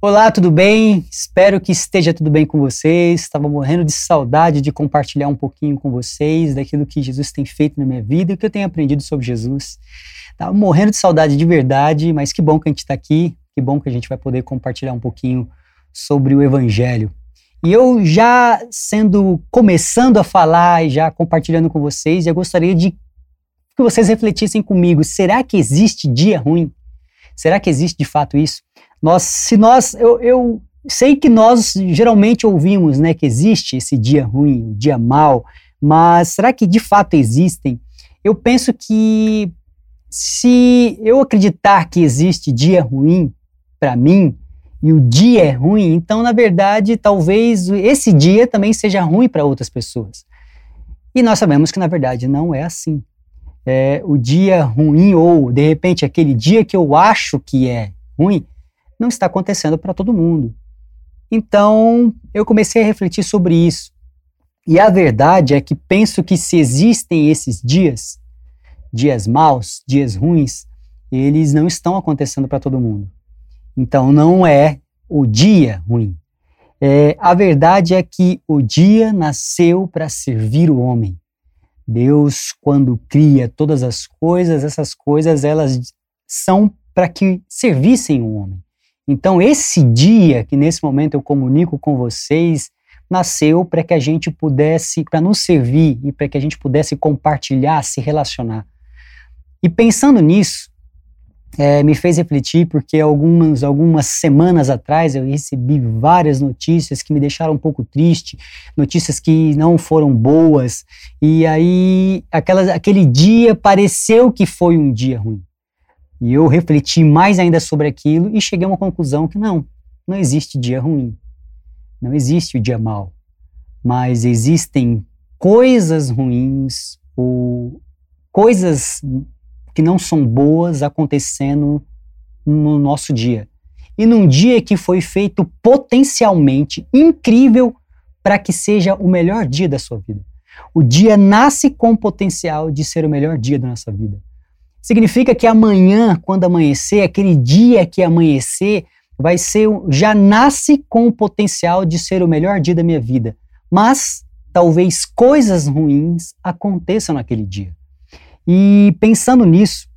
Olá, tudo bem? Espero que esteja tudo bem com vocês. Estava morrendo de saudade de compartilhar um pouquinho com vocês daquilo que Jesus tem feito na minha vida e o que eu tenho aprendido sobre Jesus. Estava morrendo de saudade de verdade, mas que bom que a gente está aqui, que bom que a gente vai poder compartilhar um pouquinho sobre o Evangelho. E eu já sendo, começando a falar e já compartilhando com vocês, eu gostaria de que vocês refletissem comigo: será que existe dia ruim? Será que existe de fato isso? Nós, se nós, eu, eu sei que nós geralmente ouvimos, né, que existe esse dia ruim, o dia mal, mas será que de fato existem? Eu penso que se eu acreditar que existe dia ruim para mim e o dia é ruim, então na verdade talvez esse dia também seja ruim para outras pessoas. E nós sabemos que na verdade não é assim. É, o dia ruim ou de repente aquele dia que eu acho que é ruim não está acontecendo para todo mundo. Então, eu comecei a refletir sobre isso. E a verdade é que penso que se existem esses dias, dias maus, dias ruins, eles não estão acontecendo para todo mundo. Então, não é o dia ruim. É, a verdade é que o dia nasceu para servir o homem. Deus, quando cria todas as coisas, essas coisas elas são para que servissem o homem. Então, esse dia que nesse momento eu comunico com vocês, nasceu para que a gente pudesse, para nos servir e para que a gente pudesse compartilhar, se relacionar. E pensando nisso, é, me fez refletir porque algumas, algumas semanas atrás eu recebi várias notícias que me deixaram um pouco triste, notícias que não foram boas, e aí aquela, aquele dia pareceu que foi um dia ruim. E eu refleti mais ainda sobre aquilo e cheguei a uma conclusão que não, não existe dia ruim. Não existe o dia mau. Mas existem coisas ruins ou coisas que não são boas acontecendo no nosso dia. E num dia que foi feito potencialmente incrível para que seja o melhor dia da sua vida. O dia nasce com o potencial de ser o melhor dia da nossa vida. Significa que amanhã, quando amanhecer, aquele dia que amanhecer, vai ser já nasce com o potencial de ser o melhor dia da minha vida. Mas talvez coisas ruins aconteçam naquele dia. E pensando nisso,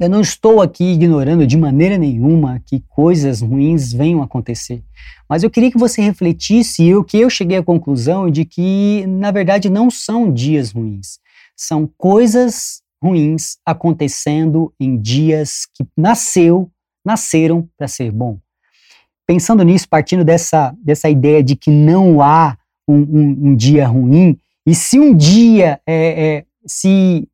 eu não estou aqui ignorando de maneira nenhuma que coisas ruins venham acontecer. Mas eu queria que você refletisse e o que eu cheguei à conclusão de que, na verdade, não são dias ruins. São coisas ruins acontecendo em dias que nasceu, nasceram para ser bom. Pensando nisso, partindo dessa, dessa ideia de que não há um, um, um dia ruim, e se um dia, é, é, se,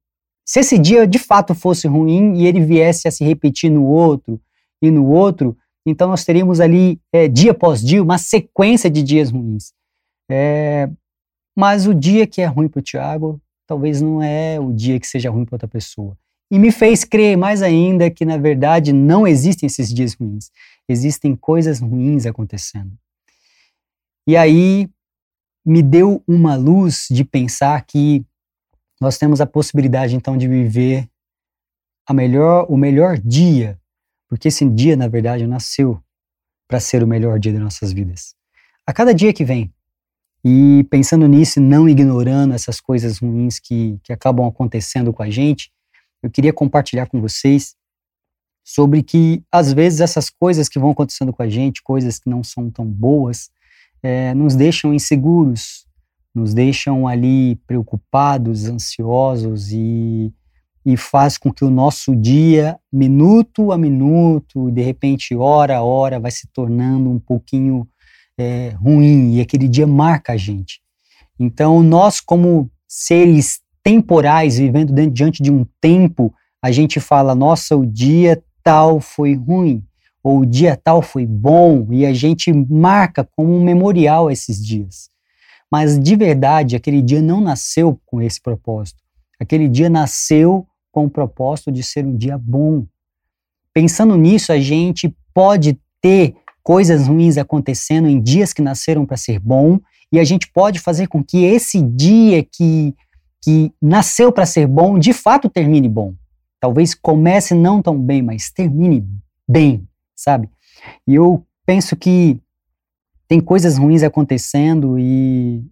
se esse dia de fato fosse ruim e ele viesse a se repetir no outro e no outro, então nós teríamos ali, é, dia após dia, uma sequência de dias ruins. É, mas o dia que é ruim para o Tiago talvez não é o dia que seja ruim para outra pessoa. E me fez crer mais ainda que, na verdade, não existem esses dias ruins. Existem coisas ruins acontecendo. E aí me deu uma luz de pensar que nós temos a possibilidade, então, de viver a melhor, o melhor dia, porque esse dia, na verdade, nasceu para ser o melhor dia das nossas vidas. A cada dia que vem, e pensando nisso, não ignorando essas coisas ruins que, que acabam acontecendo com a gente, eu queria compartilhar com vocês sobre que, às vezes, essas coisas que vão acontecendo com a gente, coisas que não são tão boas, é, nos deixam inseguros, nos deixam ali preocupados, ansiosos e, e faz com que o nosso dia, minuto a minuto, de repente, hora a hora, vai se tornando um pouquinho é, ruim e aquele dia marca a gente. Então, nós, como seres temporais, vivendo dentro, diante de um tempo, a gente fala: nossa, o dia tal foi ruim, ou o dia tal foi bom, e a gente marca como um memorial esses dias. Mas de verdade, aquele dia não nasceu com esse propósito. Aquele dia nasceu com o propósito de ser um dia bom. Pensando nisso, a gente pode ter coisas ruins acontecendo em dias que nasceram para ser bom, e a gente pode fazer com que esse dia que, que nasceu para ser bom, de fato termine bom. Talvez comece não tão bem, mas termine bem, sabe? E eu penso que tem coisas ruins acontecendo e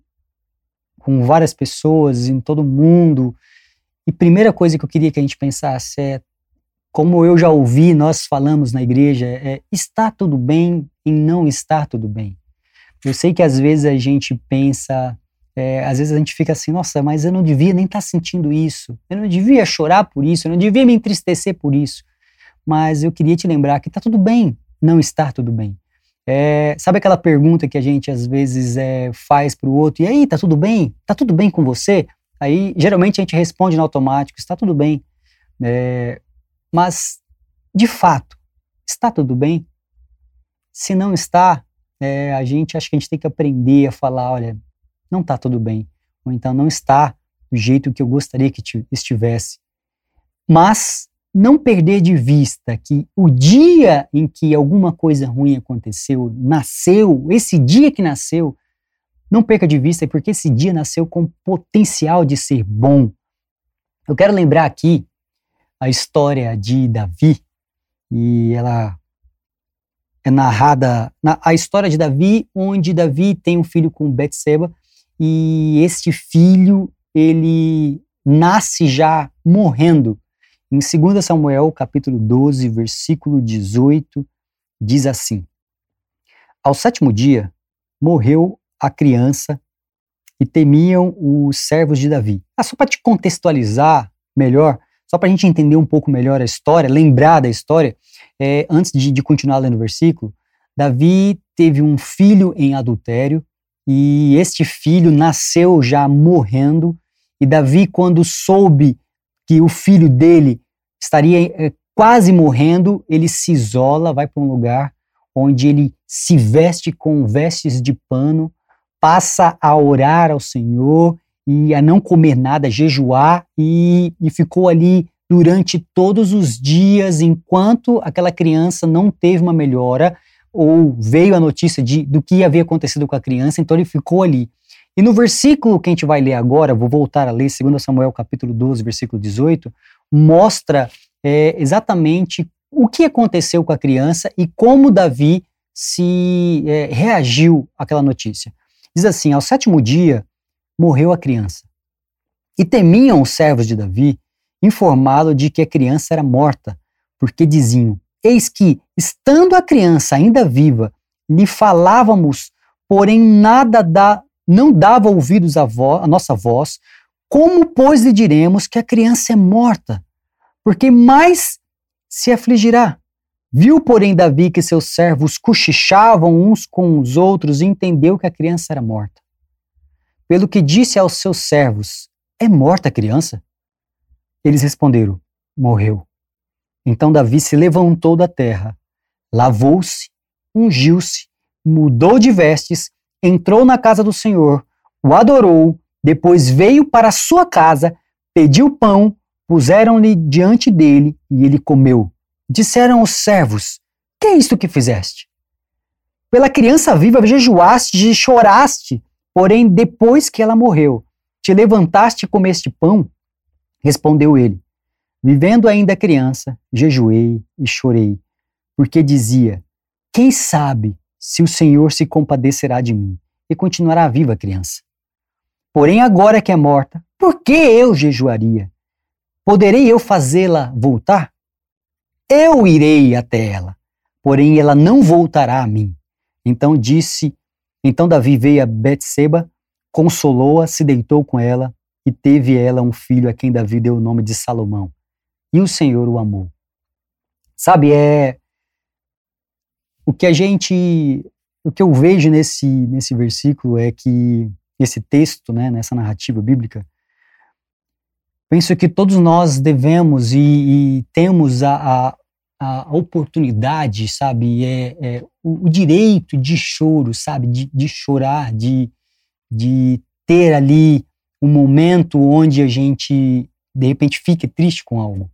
com várias pessoas em todo mundo. E primeira coisa que eu queria que a gente pensasse é como eu já ouvi, nós falamos na igreja, é está tudo bem em não estar tudo bem. Eu sei que às vezes a gente pensa, é, às vezes a gente fica assim, nossa, mas eu não devia nem estar tá sentindo isso, eu não devia chorar por isso, eu não devia me entristecer por isso. Mas eu queria te lembrar que está tudo bem não estar tudo bem. É, sabe aquela pergunta que a gente às vezes é, faz para o outro, e aí, tá tudo bem? Tá tudo bem com você? Aí, geralmente a gente responde no automático, está tudo bem. É, mas, de fato, está tudo bem? Se não está, é, a gente acho que a gente tem que aprender a falar, olha, não está tudo bem, ou então não está do jeito que eu gostaria que estivesse. Mas não perder de vista que o dia em que alguma coisa ruim aconteceu, nasceu, esse dia que nasceu, não perca de vista, porque esse dia nasceu com potencial de ser bom. Eu quero lembrar aqui a história de Davi, e ela é narrada, na, a história de Davi, onde Davi tem um filho com Betseba, e este filho, ele nasce já morrendo. Em 2 Samuel, capítulo 12, versículo 18, diz assim: Ao sétimo dia morreu a criança e temiam os servos de Davi. Ah, só para te contextualizar melhor, só para a gente entender um pouco melhor a história, lembrar da história, é, antes de, de continuar lendo o versículo, Davi teve um filho em adultério e este filho nasceu já morrendo. E Davi, quando soube que o filho dele estaria é, quase morrendo, ele se isola, vai para um lugar onde ele se veste com vestes de pano, passa a orar ao Senhor e a não comer nada, jejuar, e, e ficou ali durante todos os dias, enquanto aquela criança não teve uma melhora, ou veio a notícia de, do que havia acontecido com a criança, então ele ficou ali. E no versículo que a gente vai ler agora, vou voltar a ler, 2 Samuel capítulo 12, versículo 18, mostra é, exatamente o que aconteceu com a criança e como Davi se é, reagiu àquela notícia. Diz assim: ao sétimo dia morreu a criança. E temiam os servos de Davi informá-lo de que a criança era morta, porque diziam: Eis que, estando a criança ainda viva, lhe falávamos, porém nada dá, não dava ouvidos à, à nossa voz, como, pois, lhe diremos que a criança é morta? Porque mais se afligirá. Viu, porém, Davi que seus servos cochichavam uns com os outros e entendeu que a criança era morta. Pelo que disse aos seus servos: É morta a criança? Eles responderam: Morreu. Então Davi se levantou da terra, lavou-se, ungiu-se, mudou de vestes, entrou na casa do Senhor, o adorou depois veio para a sua casa, pediu pão, puseram-lhe diante dele e ele comeu. Disseram os servos: Que é isto que fizeste? Pela criança viva jejuaste e choraste, porém depois que ela morreu, te levantaste e comeste pão? Respondeu ele: Vivendo ainda criança, jejuei e chorei, porque dizia: Quem sabe se o Senhor se compadecerá de mim e continuará viva a criança? Porém, agora que é morta, por que eu jejuaria? Poderei eu fazê-la voltar? Eu irei até ela, porém ela não voltará a mim. Então disse, então Davi veio a Betseba, consolou-a, se deitou com ela e teve ela um filho a quem Davi deu o nome de Salomão. E o Senhor o amou. Sabe, é o que a gente, o que eu vejo nesse nesse versículo é que esse texto, né, nessa narrativa bíblica, penso que todos nós devemos e, e temos a, a, a, oportunidade, sabe, é, é o, direito de choro, sabe, de, de chorar, de, de ter ali um momento onde a gente, de repente, fique triste com algo.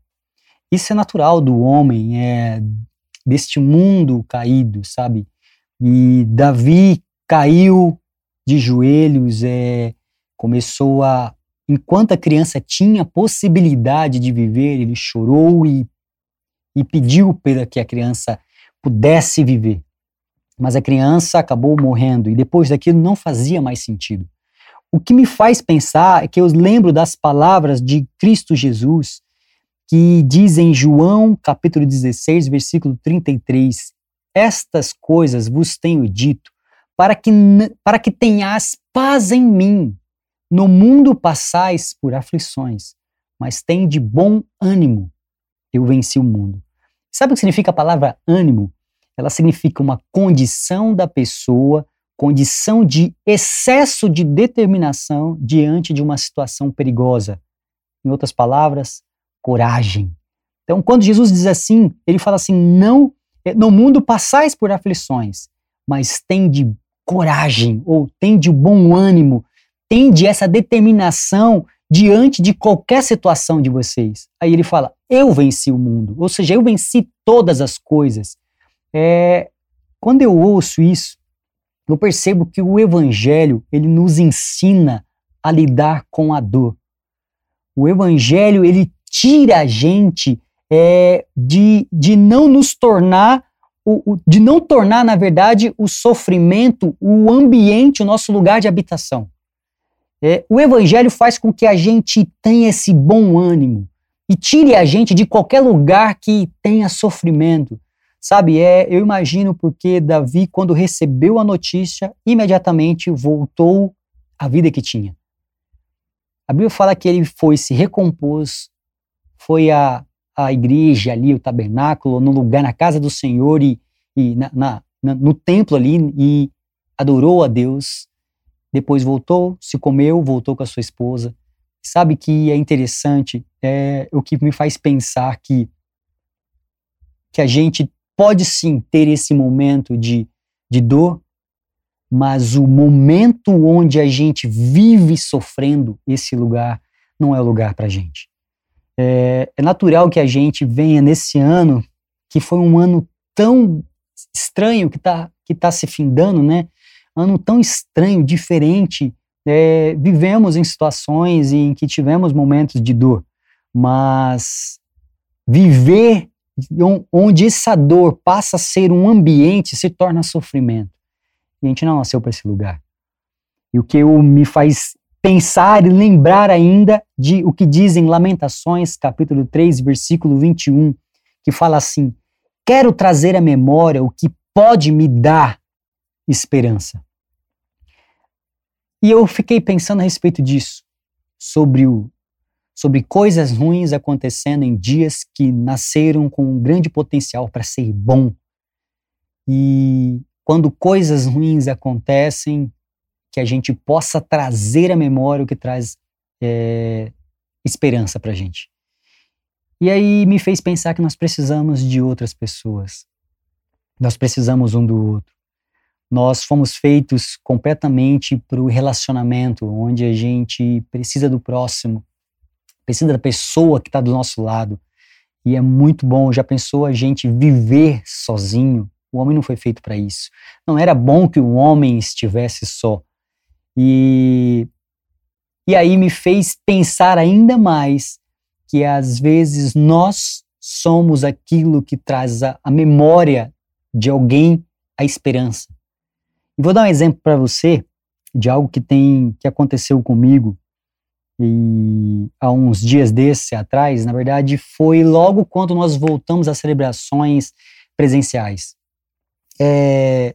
Isso é natural do homem, é deste mundo caído, sabe? E Davi caiu de joelhos, é, começou a. Enquanto a criança tinha possibilidade de viver, ele chorou e, e pediu para que a criança pudesse viver. Mas a criança acabou morrendo e depois daquilo não fazia mais sentido. O que me faz pensar é que eu lembro das palavras de Cristo Jesus, que diz em João capítulo 16, versículo 33, Estas coisas vos tenho dito, para que, para que tenhas paz em mim. No mundo passais por aflições, mas tem de bom ânimo. Eu venci o mundo. Sabe o que significa a palavra ânimo? Ela significa uma condição da pessoa, condição de excesso de determinação diante de uma situação perigosa. Em outras palavras, coragem. Então, quando Jesus diz assim, ele fala assim: não, eh, no mundo passais por aflições, mas tem de coragem, ou tem de bom ânimo, tem de essa determinação diante de qualquer situação de vocês. Aí ele fala: Eu venci o mundo, ou seja, eu venci todas as coisas. É, quando eu ouço isso, eu percebo que o Evangelho ele nos ensina a lidar com a dor. O Evangelho ele tira a gente é, de, de não nos tornar, o, o, de não tornar, na verdade, o sofrimento, o ambiente, o nosso lugar de habitação. É, o Evangelho faz com que a gente tenha esse bom ânimo e tire a gente de qualquer lugar que tenha sofrimento. Sabe, é, eu imagino porque Davi, quando recebeu a notícia, imediatamente voltou à vida que tinha. A Bíblia fala que ele foi, se recompôs, foi à, à igreja ali, o tabernáculo, no lugar, na casa do Senhor e, e na, na, no templo ali e adorou a Deus. Depois voltou, se comeu, voltou com a sua esposa. Sabe que é interessante, é o que me faz pensar que, que a gente pode sim ter esse momento de, de dor, mas o momento onde a gente vive sofrendo, esse lugar não é o lugar para a gente. É, é natural que a gente venha nesse ano, que foi um ano tão estranho que está que tá se findando, né? Ano tão estranho, diferente. É, vivemos em situações em que tivemos momentos de dor, mas viver onde essa dor passa a ser um ambiente, se torna sofrimento. E a gente não nasceu para esse lugar. E o que eu, me faz pensar e lembrar ainda de o que dizem Lamentações, capítulo 3, versículo 21, que fala assim: Quero trazer à memória o que pode me dar esperança. E eu fiquei pensando a respeito disso, sobre o sobre coisas ruins acontecendo em dias que nasceram com um grande potencial para ser bom. E quando coisas ruins acontecem, que a gente possa trazer à memória o que traz é, esperança para a gente. E aí me fez pensar que nós precisamos de outras pessoas. Nós precisamos um do outro. Nós fomos feitos completamente para o relacionamento, onde a gente precisa do próximo, precisa da pessoa que está do nosso lado. E é muito bom. Já pensou a gente viver sozinho? O homem não foi feito para isso. Não era bom que o homem estivesse só. E, e aí me fez pensar ainda mais que às vezes nós somos aquilo que traz a, a memória de alguém a esperança. E vou dar um exemplo para você de algo que tem que aconteceu comigo e há uns dias desse atrás, na verdade, foi logo quando nós voltamos às celebrações presenciais. É,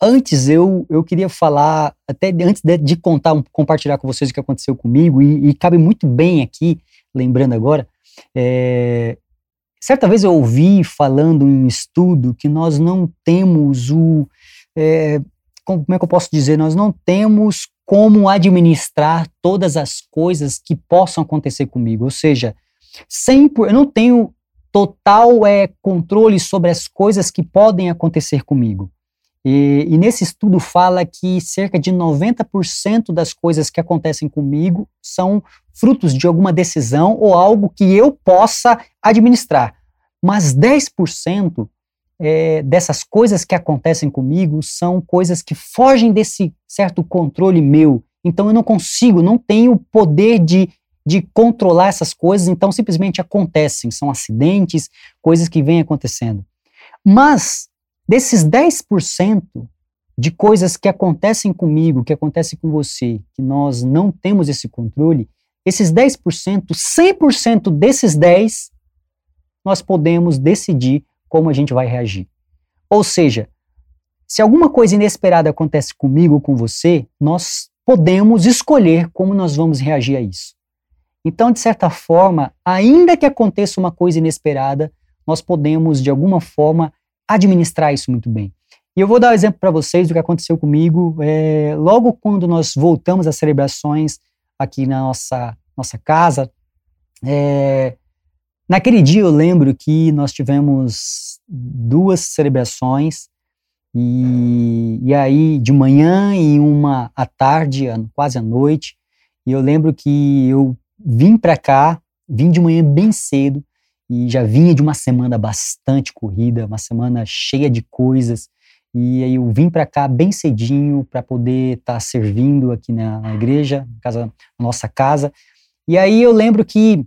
antes eu, eu queria falar, até antes de, de contar, compartilhar com vocês o que aconteceu comigo, e, e cabe muito bem aqui, lembrando agora, é, certa vez eu ouvi falando em um estudo que nós não temos o. É, como é que eu posso dizer? Nós não temos como administrar todas as coisas que possam acontecer comigo. Ou seja, sempre eu não tenho total é, controle sobre as coisas que podem acontecer comigo. E, e nesse estudo fala que cerca de 90% das coisas que acontecem comigo são frutos de alguma decisão ou algo que eu possa administrar. Mas 10% é, dessas coisas que acontecem comigo são coisas que fogem desse certo controle meu. Então eu não consigo, não tenho poder de, de controlar essas coisas, então simplesmente acontecem. São acidentes, coisas que vêm acontecendo. Mas desses 10% de coisas que acontecem comigo, que acontecem com você, que nós não temos esse controle, esses 10%, 100% desses 10, nós podemos decidir como a gente vai reagir. Ou seja, se alguma coisa inesperada acontece comigo ou com você, nós podemos escolher como nós vamos reagir a isso. Então, de certa forma, ainda que aconteça uma coisa inesperada, nós podemos, de alguma forma, administrar isso muito bem. E eu vou dar um exemplo para vocês do que aconteceu comigo é, logo quando nós voltamos às celebrações aqui na nossa, nossa casa. É, naquele dia eu lembro que nós tivemos duas celebrações e, e aí de manhã e uma à tarde, quase à noite. E eu lembro que eu vim para cá, vim de manhã bem cedo e já vinha de uma semana bastante corrida, uma semana cheia de coisas. E aí eu vim para cá bem cedinho para poder estar tá servindo aqui na, igreja, na, casa, na nossa casa. E aí eu lembro que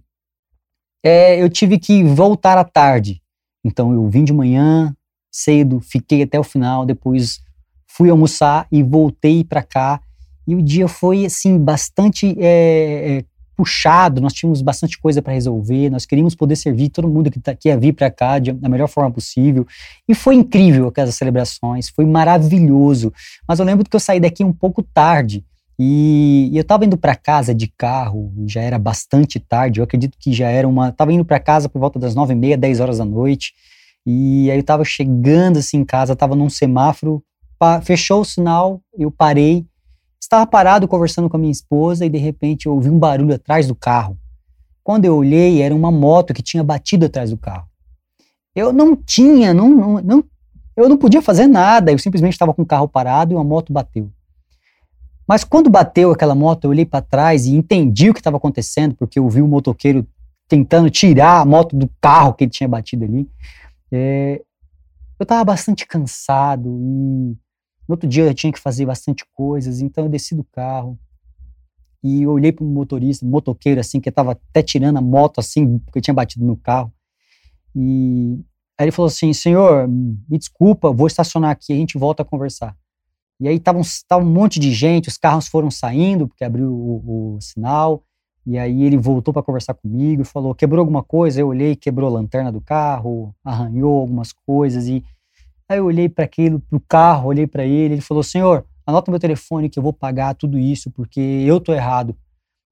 é, eu tive que voltar à tarde. Então eu vim de manhã cedo, fiquei até o final, depois fui almoçar e voltei para cá. E o dia foi assim bastante é, é, puxado, nós tínhamos bastante coisa para resolver, nós queríamos poder servir todo mundo que, tá, que ia vir para cá de, da melhor forma possível. E foi incrível aquelas celebrações, foi maravilhoso. Mas eu lembro que eu saí daqui um pouco tarde. E, e eu estava indo para casa de carro, já era bastante tarde, eu acredito que já era uma. Estava indo para casa por volta das nove e meia, dez horas da noite, e aí eu estava chegando assim em casa, estava num semáforo, fechou o sinal, eu parei, Estava parado conversando com a minha esposa e de repente eu ouvi um barulho atrás do carro. Quando eu olhei, era uma moto que tinha batido atrás do carro. Eu não tinha, não, não, não eu não podia fazer nada, eu simplesmente estava com o carro parado e uma moto bateu. Mas quando bateu aquela moto, eu olhei para trás e entendi o que estava acontecendo, porque eu vi o motoqueiro tentando tirar a moto do carro que ele tinha batido ali. É, eu estava bastante cansado e no outro dia eu tinha que fazer bastante coisas, então eu desci do carro e olhei para o motorista, motoqueiro assim, que estava até tirando a moto assim, porque eu tinha batido no carro. E aí ele falou assim: Senhor, me desculpa, vou estacionar aqui, a gente volta a conversar. E aí tava um, tava um monte de gente, os carros foram saindo, porque abriu o, o sinal. E aí ele voltou para conversar comigo e falou: quebrou alguma coisa? Eu olhei, quebrou a lanterna do carro, arranhou algumas coisas. E Aí eu olhei para aquilo, para o carro, olhei para ele, ele falou: Senhor, anota meu telefone que eu vou pagar tudo isso porque eu tô errado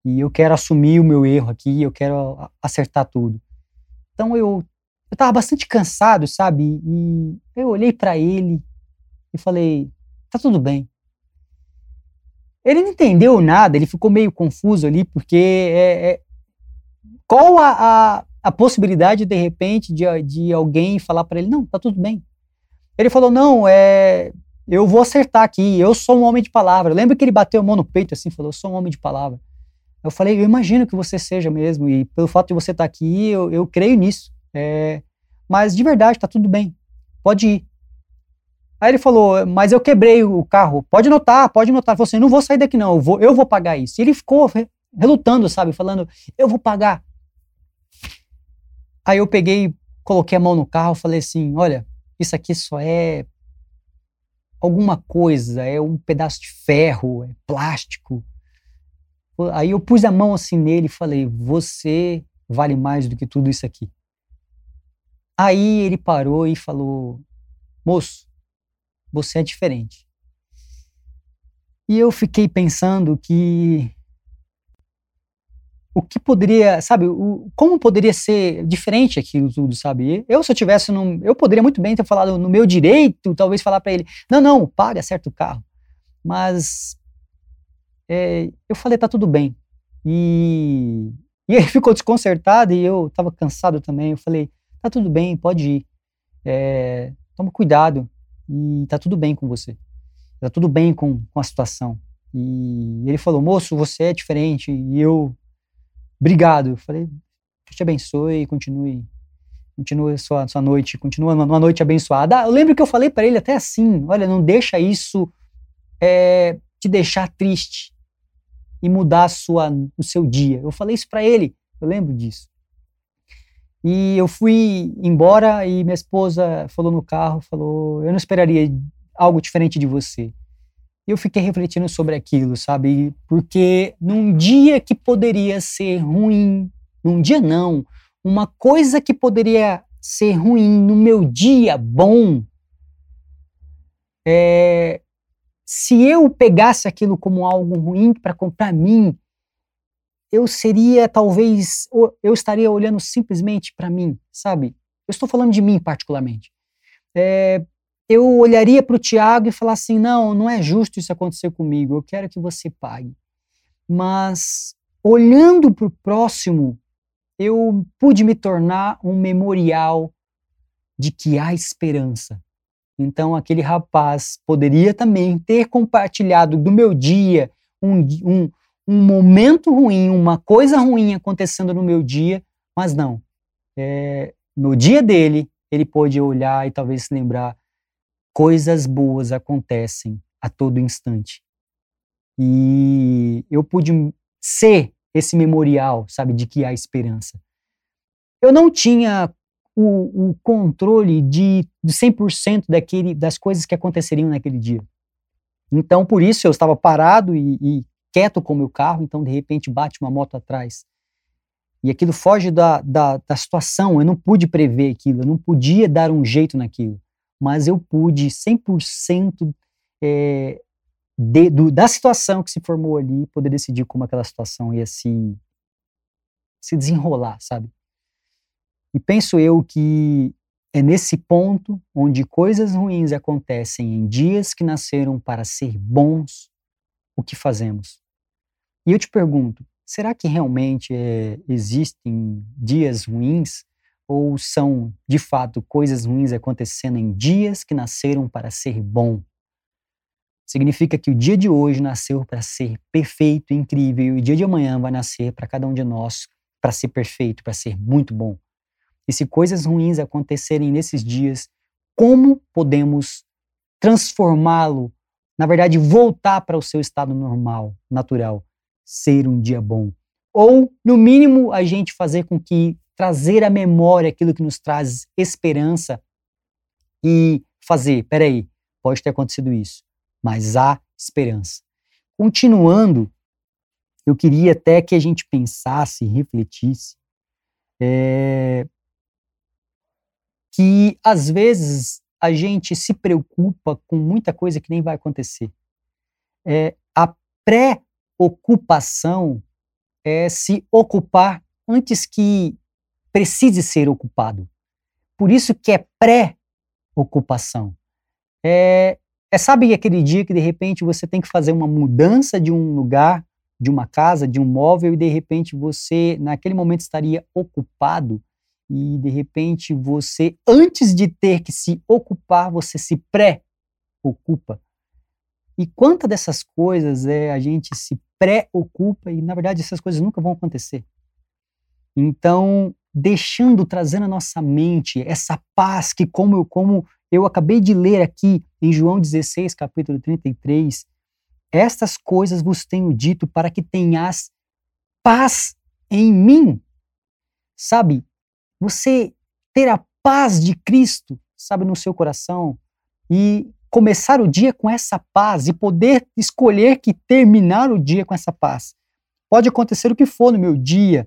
e eu quero assumir o meu erro aqui, eu quero acertar tudo. Então eu eu tava bastante cansado, sabe? E eu olhei para ele e falei: tá tudo bem. Ele não entendeu nada, ele ficou meio confuso ali, porque é, é qual a, a, a, possibilidade, de repente, de, de alguém falar para ele: não, tá tudo bem, ele falou: Não, é, eu vou acertar aqui, eu sou um homem de palavra. Lembra que ele bateu a mão no peito assim, falou: Eu sou um homem de palavra. Eu falei: Eu imagino que você seja mesmo, e pelo fato de você estar aqui, eu, eu creio nisso. É, mas de verdade, tá tudo bem, pode ir. Aí ele falou: Mas eu quebrei o carro, pode notar, pode notar. Falou assim: Não vou sair daqui, não, eu vou, eu vou pagar isso. E ele ficou relutando, sabe, falando: Eu vou pagar. Aí eu peguei, coloquei a mão no carro, falei assim: Olha, isso aqui só é alguma coisa, é um pedaço de ferro, é plástico. Aí eu pus a mão assim nele e falei: Você vale mais do que tudo isso aqui. Aí ele parou e falou: Moço, você é diferente. E eu fiquei pensando que o que poderia, sabe, o, como poderia ser diferente aquilo tudo, sabe? Eu, se eu tivesse num, eu poderia muito bem ter falado no meu direito, talvez falar para ele, não, não, paga certo o carro. Mas é, eu falei, tá tudo bem. E, e ele ficou desconcertado e eu estava cansado também. Eu falei, tá tudo bem, pode ir. É, toma cuidado e tá tudo bem com você. Tá tudo bem com, com a situação. E ele falou, moço, você é diferente. E eu obrigado. Eu falei, Deus te abençoe continue, continue sua, sua noite, continua uma noite abençoada. Eu lembro que eu falei para ele até assim, olha, não deixa isso é, te deixar triste e mudar sua, o seu dia. Eu falei isso para ele, eu lembro disso. E eu fui embora e minha esposa falou no carro, falou, eu não esperaria algo diferente de você. E eu fiquei refletindo sobre aquilo, sabe? Porque num dia que poderia ser ruim, num dia não, uma coisa que poderia ser ruim no meu dia bom, é, se eu pegasse aquilo como algo ruim para mim, eu seria talvez, eu estaria olhando simplesmente para mim, sabe? Eu estou falando de mim particularmente. É, eu olharia para o Tiago e falar assim: não, não é justo isso acontecer comigo, eu quero que você pague. Mas olhando para o próximo, eu pude me tornar um memorial de que há esperança. Então, aquele rapaz poderia também ter compartilhado do meu dia um, um, um momento ruim, uma coisa ruim acontecendo no meu dia, mas não. É, no dia dele, ele pôde olhar e talvez se lembrar: coisas boas acontecem a todo instante. E eu pude ser esse memorial, sabe, de que há esperança. Eu não tinha o, o controle de, de 100% daquele, das coisas que aconteceriam naquele dia. Então, por isso, eu estava parado e, e quieto com o meu carro, então, de repente, bate uma moto atrás. E aquilo foge da, da, da situação, eu não pude prever aquilo, eu não podia dar um jeito naquilo, mas eu pude 100% é, de, do, da situação que se formou ali, poder decidir como aquela situação ia se, se desenrolar, sabe? E penso eu que é nesse ponto onde coisas ruins acontecem em dias que nasceram para ser bons, o que fazemos? E eu te pergunto, será que realmente é, existem dias ruins? Ou são, de fato, coisas ruins acontecendo em dias que nasceram para ser bom? Significa que o dia de hoje nasceu para ser perfeito, incrível, e o dia de amanhã vai nascer para cada um de nós para ser perfeito, para ser muito bom. E se coisas ruins acontecerem nesses dias, como podemos transformá-lo, na verdade, voltar para o seu estado normal, natural, ser um dia bom? Ou, no mínimo, a gente fazer com que trazer à memória aquilo que nos traz esperança e fazer, peraí, pode ter acontecido isso, mas há esperança. Continuando, eu queria até que a gente pensasse, refletisse, é, que às vezes a gente se preocupa com muita coisa que nem vai acontecer. É, a pré-ocupação é se ocupar antes que precise ser ocupado. Por isso que é pré-ocupação. É, é, sabe aquele dia que de repente você tem que fazer uma mudança de um lugar, de uma casa, de um móvel e de repente você naquele momento estaria ocupado e de repente você antes de ter que se ocupar, você se pré-ocupa. E quantas dessas coisas é a gente se pré-ocupa e na verdade essas coisas nunca vão acontecer. Então, deixando, trazendo à nossa mente essa paz que, como eu, como eu acabei de ler aqui em João 16, capítulo 33, estas coisas vos tenho dito para que tenhas paz em mim. Sabe, você ter a paz de Cristo, sabe, no seu coração e começar o dia com essa paz e poder escolher que terminar o dia com essa paz. Pode acontecer o que for no meu dia,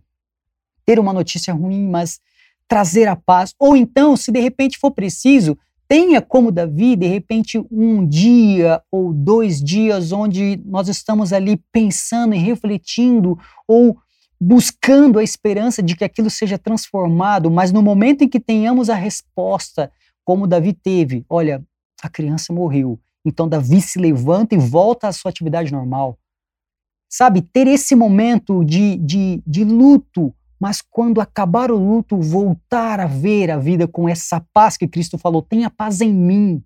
ter uma notícia ruim, mas trazer a paz. Ou então, se de repente for preciso, tenha como Davi, de repente, um dia ou dois dias onde nós estamos ali pensando e refletindo ou buscando a esperança de que aquilo seja transformado, mas no momento em que tenhamos a resposta, como Davi teve, olha, a criança morreu. Então Davi se levanta e volta à sua atividade normal. Sabe, ter esse momento de, de, de luto mas quando acabar o luto, voltar a ver a vida com essa paz que Cristo falou, tenha paz em mim.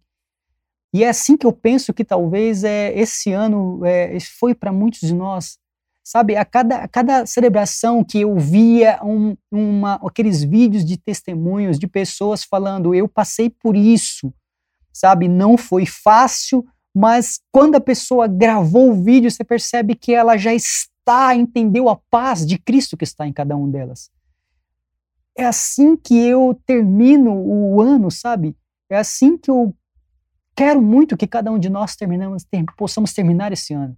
E é assim que eu penso que talvez é, esse ano é, foi para muitos de nós. Sabe, a cada, a cada celebração que eu via um, uma, aqueles vídeos de testemunhos de pessoas falando, eu passei por isso, sabe, não foi fácil, mas quando a pessoa gravou o vídeo, você percebe que ela já está entendeu a paz de Cristo que está em cada um delas. é assim que eu termino o ano, sabe? É assim que eu quero muito que cada um de nós terminamos, ter, possamos terminar esse ano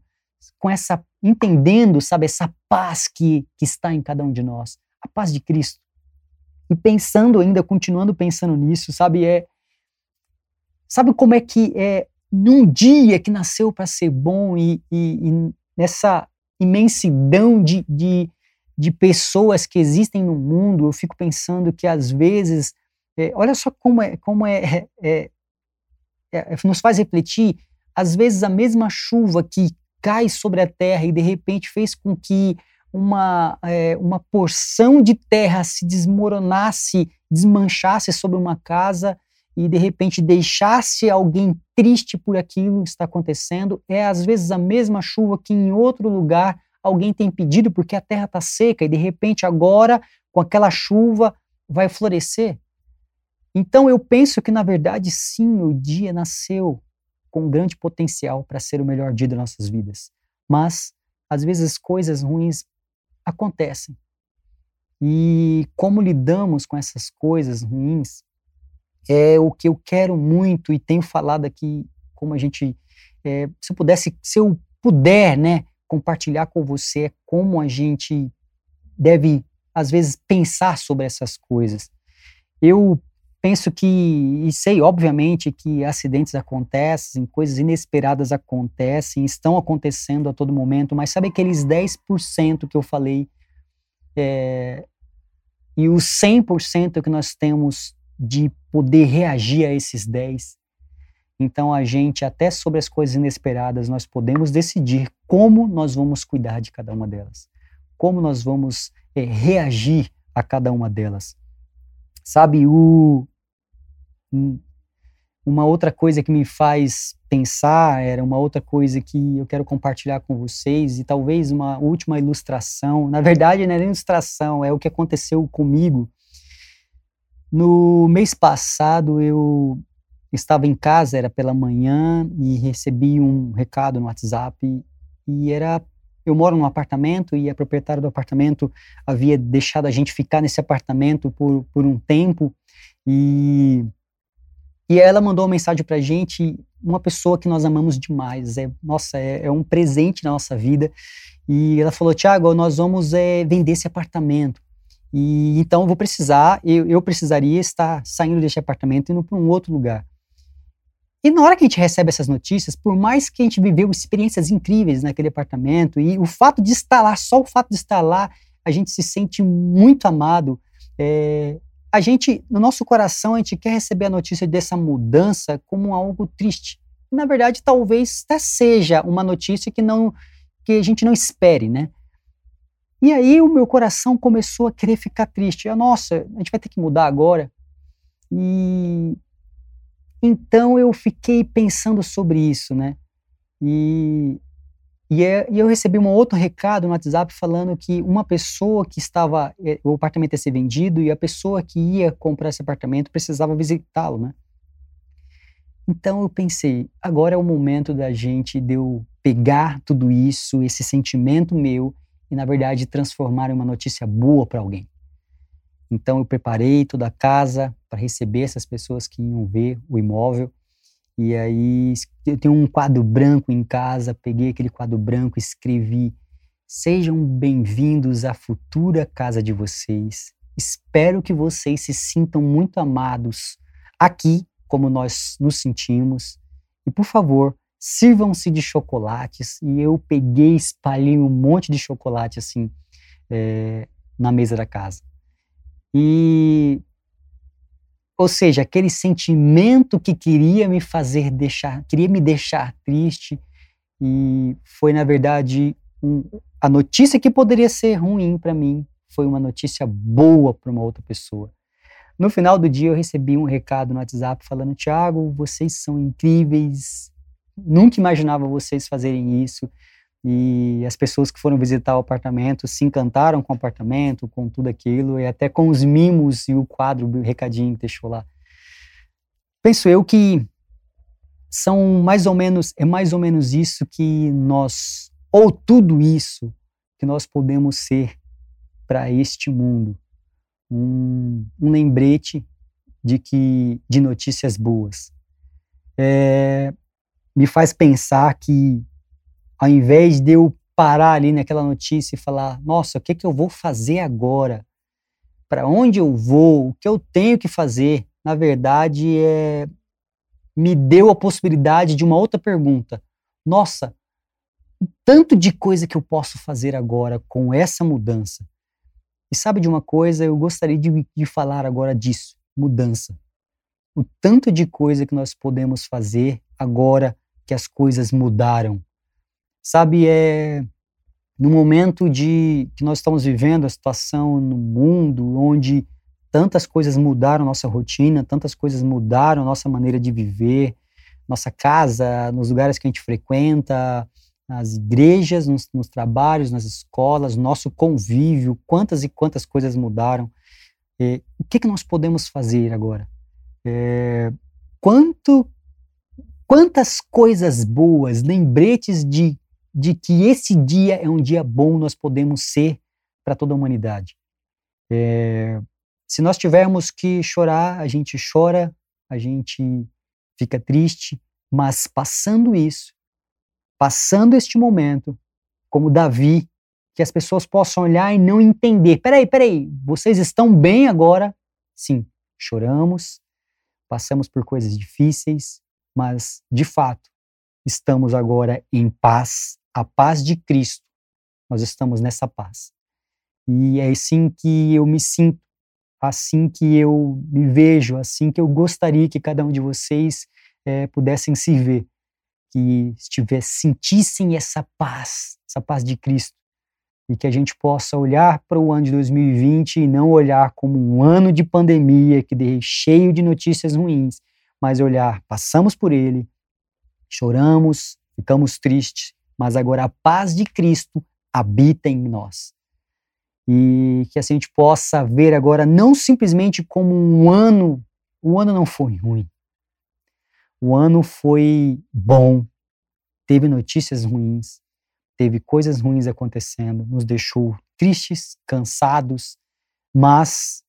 com essa entendendo, sabe, essa paz que, que está em cada um de nós, a paz de Cristo. E pensando ainda, continuando pensando nisso, sabe, é sabe como é que é num dia que nasceu para ser bom e, e, e, nessa imensidão de, de, de pessoas que existem no mundo, eu fico pensando que às vezes, é, olha só como é, como é, é, é, nos faz refletir, às vezes a mesma chuva que cai sobre a terra e de repente fez com que uma, é, uma porção de terra se desmoronasse, desmanchasse sobre uma casa e de repente deixasse alguém triste por aquilo que está acontecendo, é às vezes a mesma chuva que em outro lugar alguém tem pedido porque a terra está seca e de repente agora, com aquela chuva, vai florescer. Então eu penso que na verdade sim, o dia nasceu com grande potencial para ser o melhor dia das nossas vidas. Mas às vezes coisas ruins acontecem. E como lidamos com essas coisas ruins é o que eu quero muito e tenho falado aqui, como a gente, é, se eu pudesse, se eu puder, né, compartilhar com você como a gente deve, às vezes, pensar sobre essas coisas. Eu penso que, e sei, obviamente, que acidentes acontecem, coisas inesperadas acontecem, estão acontecendo a todo momento, mas sabe aqueles 10% que eu falei é, e os 100% que nós temos de poder reagir a esses 10%? Então, a gente, até sobre as coisas inesperadas, nós podemos decidir como nós vamos cuidar de cada uma delas, como nós vamos é, reagir a cada uma delas. Sabe, o, uma outra coisa que me faz pensar, era uma outra coisa que eu quero compartilhar com vocês, e talvez uma última ilustração. Na verdade, não é ilustração, é o que aconteceu comigo. No mês passado, eu estava em casa, era pela manhã, e recebi um recado no WhatsApp, e era. Eu moro num apartamento e a proprietária do apartamento havia deixado a gente ficar nesse apartamento por, por um tempo, e e ela mandou uma mensagem pra gente, uma pessoa que nós amamos demais. É, nossa, é, é um presente na nossa vida. E ela falou: Tiago, nós vamos é, vender esse apartamento. E então eu vou precisar, eu, eu precisaria estar saindo desse apartamento e indo para um outro lugar. E na hora que a gente recebe essas notícias, por mais que a gente viveu experiências incríveis naquele apartamento, e o fato de estar lá, só o fato de estar lá, a gente se sente muito amado. É, a gente, no nosso coração, a gente quer receber a notícia dessa mudança como algo triste. Na verdade, talvez até seja uma notícia que não que a gente não espere, né? E aí o meu coração começou a querer ficar triste. Eu, Nossa, a gente vai ter que mudar agora. E então eu fiquei pensando sobre isso, né? E e, é, e, eu recebi um outro recado no WhatsApp falando que uma pessoa que estava, é, o apartamento ia ser vendido e a pessoa que ia comprar esse apartamento precisava visitá-lo, né? Então eu pensei, agora é o momento da gente, de eu pegar tudo isso, esse sentimento meu, e na verdade transformar em uma notícia boa para alguém. Então eu preparei toda a casa para receber essas pessoas que iam ver o imóvel. E aí eu tenho um quadro branco em casa, peguei aquele quadro branco, escrevi: Sejam bem-vindos à futura casa de vocês. Espero que vocês se sintam muito amados aqui, como nós nos sentimos. E por favor, sirvam-se de chocolates. E eu peguei, espalhei um monte de chocolate assim é, na mesa da casa. E ou seja, aquele sentimento que queria me fazer deixar, queria me deixar triste, e foi na verdade um, a notícia que poderia ser ruim para mim foi uma notícia boa para uma outra pessoa. No final do dia eu recebi um recado no WhatsApp falando: Tiago, vocês são incríveis, nunca imaginava vocês fazerem isso. E as pessoas que foram visitar o apartamento se encantaram com o apartamento, com tudo aquilo, e até com os mimos e o quadro, o recadinho que deixou lá. Penso eu que são mais ou menos, é mais ou menos isso que nós, ou tudo isso que nós podemos ser para este mundo. um, um lembrete de que de notícias boas. É, me faz pensar que ao invés de eu parar ali naquela notícia e falar, nossa, o que, que eu vou fazer agora? Para onde eu vou? O que eu tenho que fazer? Na verdade, é, me deu a possibilidade de uma outra pergunta. Nossa, tanto de coisa que eu posso fazer agora com essa mudança. E sabe de uma coisa? Eu gostaria de, de falar agora disso: mudança. O tanto de coisa que nós podemos fazer agora que as coisas mudaram. Sabe, é no momento de que nós estamos vivendo a situação no mundo onde tantas coisas mudaram nossa rotina, tantas coisas mudaram nossa maneira de viver, nossa casa, nos lugares que a gente frequenta, nas igrejas, nos, nos trabalhos, nas escolas, nosso convívio, quantas e quantas coisas mudaram. É, o que, que nós podemos fazer agora? É, quanto, quantas coisas boas, lembretes de, de que esse dia é um dia bom nós podemos ser para toda a humanidade. É, se nós tivermos que chorar, a gente chora, a gente fica triste, mas passando isso, passando este momento, como Davi, que as pessoas possam olhar e não entender. Peraí, peraí, vocês estão bem agora? Sim, choramos, passamos por coisas difíceis, mas de fato estamos agora em paz, a paz de Cristo. Nós estamos nessa paz. E é assim que eu me sinto, assim que eu me vejo, assim que eu gostaria que cada um de vocês é, pudessem se ver. Que estivesse, sentissem essa paz, essa paz de Cristo, e que a gente possa olhar para o ano de 2020 e não olhar como um ano de pandemia que cheio de notícias ruins, mas olhar, passamos por ele, choramos, ficamos tristes, mas agora a paz de Cristo habita em nós. E que assim a gente possa ver agora não simplesmente como um ano, o ano não foi ruim, o ano foi bom, teve notícias ruins, teve coisas ruins acontecendo, nos deixou tristes, cansados, mas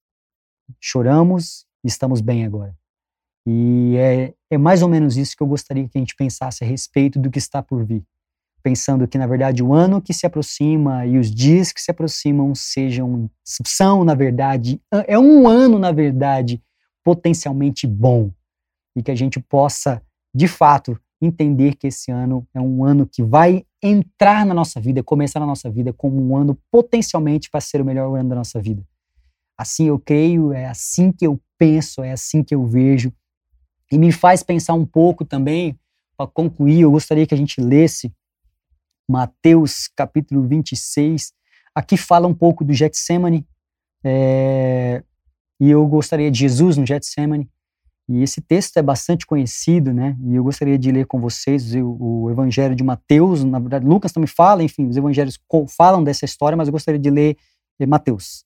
choramos e estamos bem agora. E é, é mais ou menos isso que eu gostaria que a gente pensasse a respeito do que está por vir. Pensando que, na verdade, o ano que se aproxima e os dias que se aproximam sejam, são, na verdade, é um ano, na verdade, potencialmente bom e que a gente possa, de fato, entender que esse ano é um ano que vai entrar na nossa vida, começar na nossa vida como um ano potencialmente para ser o melhor ano da nossa vida. Assim eu creio, é assim que eu penso, é assim que eu vejo. E me faz pensar um pouco também, para concluir, eu gostaria que a gente lesse Mateus capítulo 26. Aqui fala um pouco do Getsemane, é, e eu gostaria de Jesus no Getsemane. E esse texto é bastante conhecido, né? E eu gostaria de ler com vocês o, o Evangelho de Mateus. Na verdade, Lucas também fala, enfim, os evangelhos falam dessa história, mas eu gostaria de ler eh, Mateus.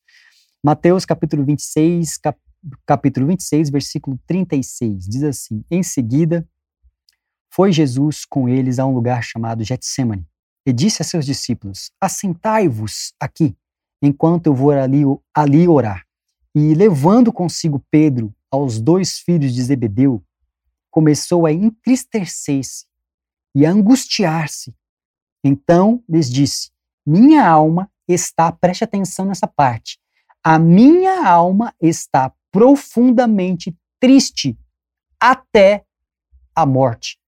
Mateus, capítulo 26, cap, capítulo 26, versículo 36, diz assim: Em seguida, foi Jesus com eles a um lugar chamado Getsemane e disse a seus discípulos: Assentai-vos aqui, enquanto eu vou ali, ali orar. E levando consigo Pedro, aos dois filhos de Zebedeu, começou a entristecer-se e a angustiar-se. Então lhes disse: Minha alma está, preste atenção nessa parte, a minha alma está profundamente triste até a morte.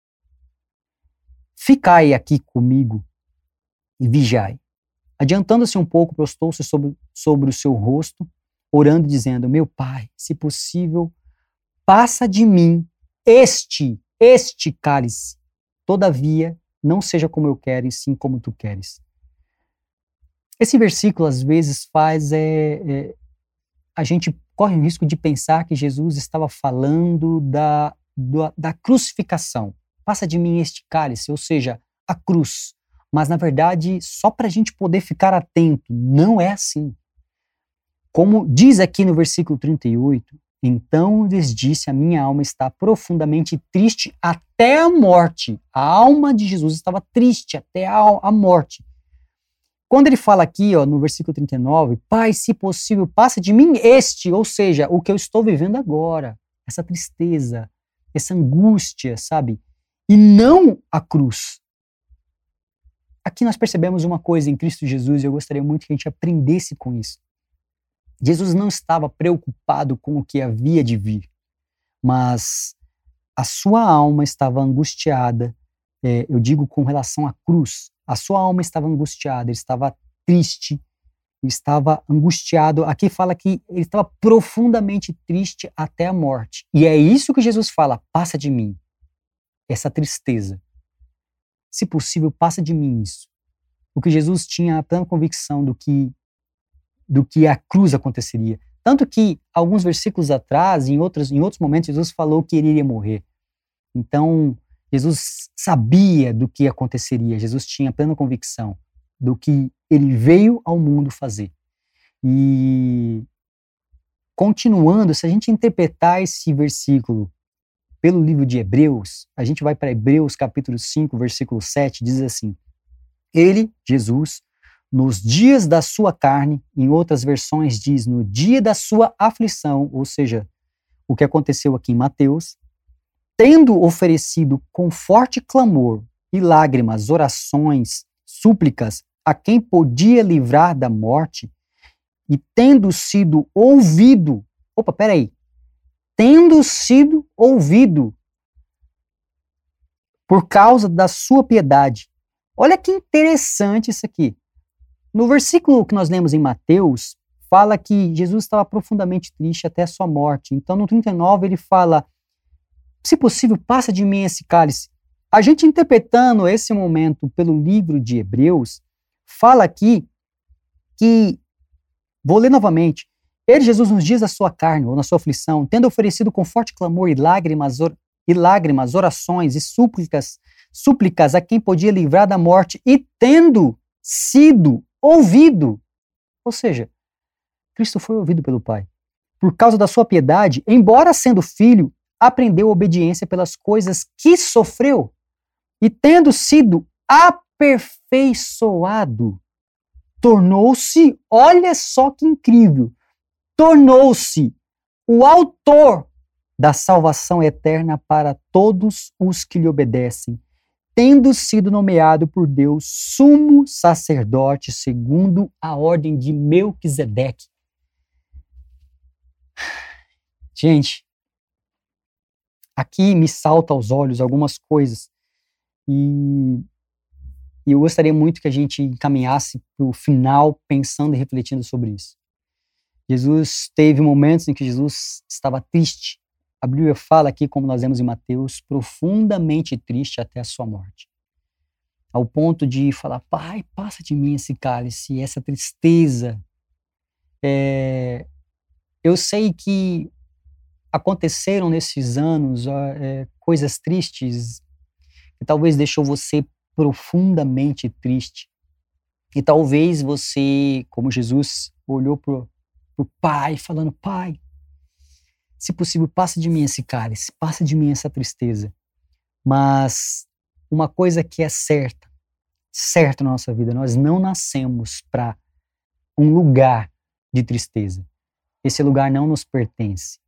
Ficai aqui comigo e vigiai. Adiantando-se um pouco, prostou-se sobre, sobre o seu rosto orando dizendo: Meu Pai, se possível, passa de mim este, este cálice. Todavia, não seja como eu quero, e sim como tu queres. Esse versículo, às vezes, faz. É, é, a gente corre o risco de pensar que Jesus estava falando da, da, da crucificação. Passa de mim este cálice, ou seja, a cruz. Mas, na verdade, só para a gente poder ficar atento, não é assim. Como diz aqui no versículo 38, então lhes disse: A minha alma está profundamente triste até a morte. A alma de Jesus estava triste até a, a morte. Quando ele fala aqui, ó, no versículo 39, Pai, se possível, passa de mim este, ou seja, o que eu estou vivendo agora, essa tristeza, essa angústia, sabe? E não a cruz. Aqui nós percebemos uma coisa em Cristo Jesus e eu gostaria muito que a gente aprendesse com isso. Jesus não estava preocupado com o que havia de vir, mas a sua alma estava angustiada, é, eu digo com relação à cruz, a sua alma estava angustiada, ele estava triste, ele estava angustiado. Aqui fala que ele estava profundamente triste até a morte. E é isso que Jesus fala: passa de mim essa tristeza. Se possível, passa de mim isso. O que Jesus tinha a plena convicção do que do que a cruz aconteceria. Tanto que alguns versículos atrás, em outros, em outros momentos, Jesus falou que ele iria morrer. Então, Jesus sabia do que aconteceria, Jesus tinha plena convicção do que ele veio ao mundo fazer. E continuando, se a gente interpretar esse versículo pelo livro de Hebreus, a gente vai para Hebreus capítulo 5, versículo 7, diz assim: Ele, Jesus, nos dias da sua carne, em outras versões diz no dia da sua aflição, ou seja, o que aconteceu aqui em Mateus, tendo oferecido com forte clamor e lágrimas, orações, súplicas a quem podia livrar da morte, e tendo sido ouvido, opa, peraí, tendo sido ouvido por causa da sua piedade. Olha que interessante isso aqui. No versículo que nós lemos em Mateus, fala que Jesus estava profundamente triste até a sua morte. Então, no 39, ele fala: se possível, passa de mim esse cálice. A gente interpretando esse momento pelo livro de Hebreus, fala aqui que, vou ler novamente, ele, Jesus, nos dias da sua carne, ou na sua aflição, tendo oferecido com forte clamor e lágrimas, or, e lágrimas, orações e súplicas, súplicas a quem podia livrar da morte, e tendo sido ouvido. Ou seja, Cristo foi ouvido pelo Pai. Por causa da sua piedade, embora sendo filho, aprendeu obediência pelas coisas que sofreu e, tendo sido aperfeiçoado, tornou-se, olha só que incrível, tornou-se o autor da salvação eterna para todos os que lhe obedecem, tendo sido nomeado por Deus sumo sacerdote segundo a ordem de Melquisedeque. Gente, aqui me salta aos olhos algumas coisas e, eu gostaria muito que a gente encaminhasse para o final pensando e refletindo sobre isso. Jesus teve momentos em que Jesus estava triste. A Bíblia fala aqui, como nós vemos em Mateus, profundamente triste até a sua morte. Ao ponto de falar, Pai, passa de mim esse cálice, essa tristeza. É, eu sei que aconteceram nesses anos é, coisas tristes que talvez deixou você profundamente triste. E talvez você, como Jesus, olhou para o Pai, falando: Pai, se possível, passa de mim esse cálice, passa de mim essa tristeza. Mas uma coisa que é certa, certa na nossa vida, nós não nascemos para um lugar de tristeza. Esse lugar não nos pertence.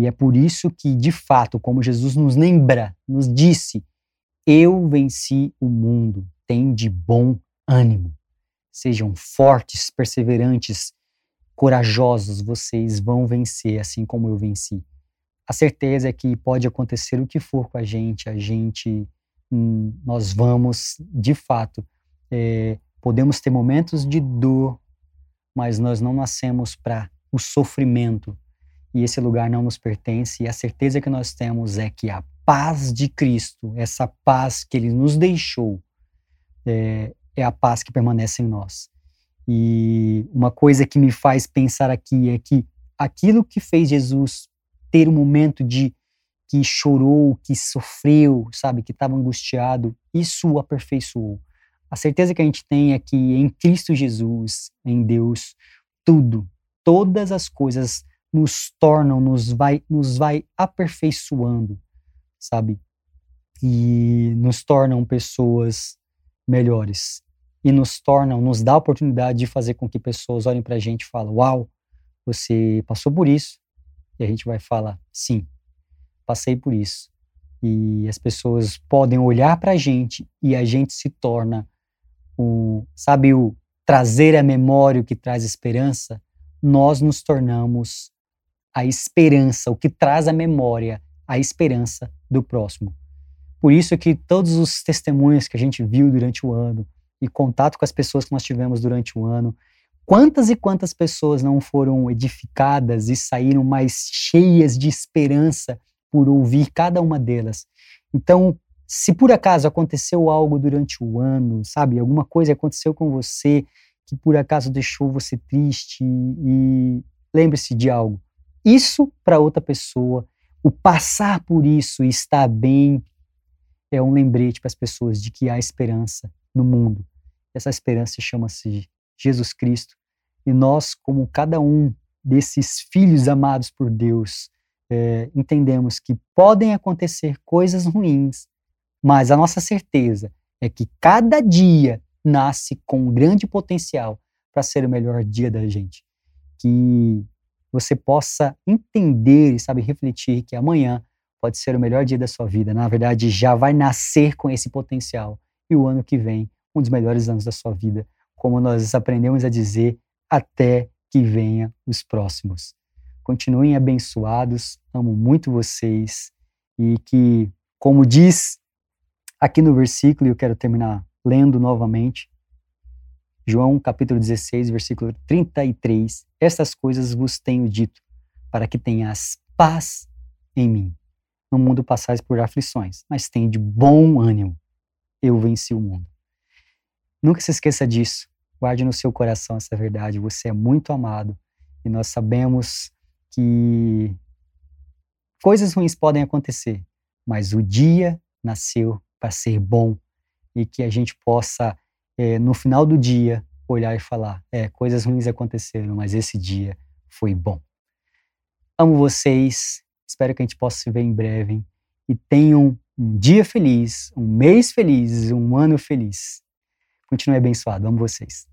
E é por isso que, de fato, como Jesus nos lembra, nos disse: Eu venci o mundo, tem de bom ânimo. Sejam fortes, perseverantes, corajosos, vocês vão vencer, assim como eu venci. A certeza é que pode acontecer o que for com a gente, a gente, hum, nós vamos, de fato, é, podemos ter momentos de dor, mas nós não nascemos para o sofrimento, e esse lugar não nos pertence, e a certeza que nós temos é que a paz de Cristo, essa paz que Ele nos deixou, é, é a paz que permanece em nós. E uma coisa que me faz pensar aqui é que aquilo que fez Jesus ter um momento de que chorou, que sofreu, sabe, que estava angustiado, isso o aperfeiçoou. A certeza que a gente tem é que em Cristo Jesus, em Deus, tudo, todas as coisas nos tornam, nos vai, nos vai aperfeiçoando, sabe? E nos tornam pessoas melhores. e nos tornam, nos dá a oportunidade de fazer com que pessoas olhem para a gente e falem: Uau, você passou por isso. E a gente vai falar: Sim, passei por isso. E as pessoas podem olhar para a gente e a gente se torna um, sabe, o trazer a memória o que traz esperança. Nós nos tornamos a esperança, o que traz a memória, a esperança do próximo. Por isso que todos os testemunhos que a gente viu durante o ano e contato com as pessoas que nós tivemos durante o ano, quantas e quantas pessoas não foram edificadas e saíram mais cheias de esperança por ouvir cada uma delas. Então, se por acaso aconteceu algo durante o ano, sabe, alguma coisa aconteceu com você que por acaso deixou você triste e lembre-se de algo. Isso para outra pessoa, o passar por isso e estar bem é um lembrete para as pessoas de que há esperança no mundo. Essa esperança chama-se Jesus Cristo. E nós, como cada um desses filhos amados por Deus, é, entendemos que podem acontecer coisas ruins, mas a nossa certeza é que cada dia nasce com um grande potencial para ser o melhor dia da gente. Que você possa entender e sabe refletir que amanhã pode ser o melhor dia da sua vida. Na verdade, já vai nascer com esse potencial. E o ano que vem, um dos melhores anos da sua vida, como nós aprendemos a dizer, até que venha os próximos. Continuem abençoados, amo muito vocês e que, como diz aqui no versículo, e eu quero terminar lendo novamente, João capítulo 16, versículo 33, estas coisas vos tenho dito, para que tenhas paz em mim. No mundo passais por aflições, mas tem de bom ânimo. Eu venci o mundo. Nunca se esqueça disso. Guarde no seu coração essa verdade. Você é muito amado e nós sabemos que coisas ruins podem acontecer, mas o dia nasceu para ser bom e que a gente possa, é, no final do dia, olhar e falar: é, coisas ruins aconteceram, mas esse dia foi bom. Amo vocês, espero que a gente possa se ver em breve e tenham um dia feliz, um mês feliz, um ano feliz. Continue abençoado. Amo vocês.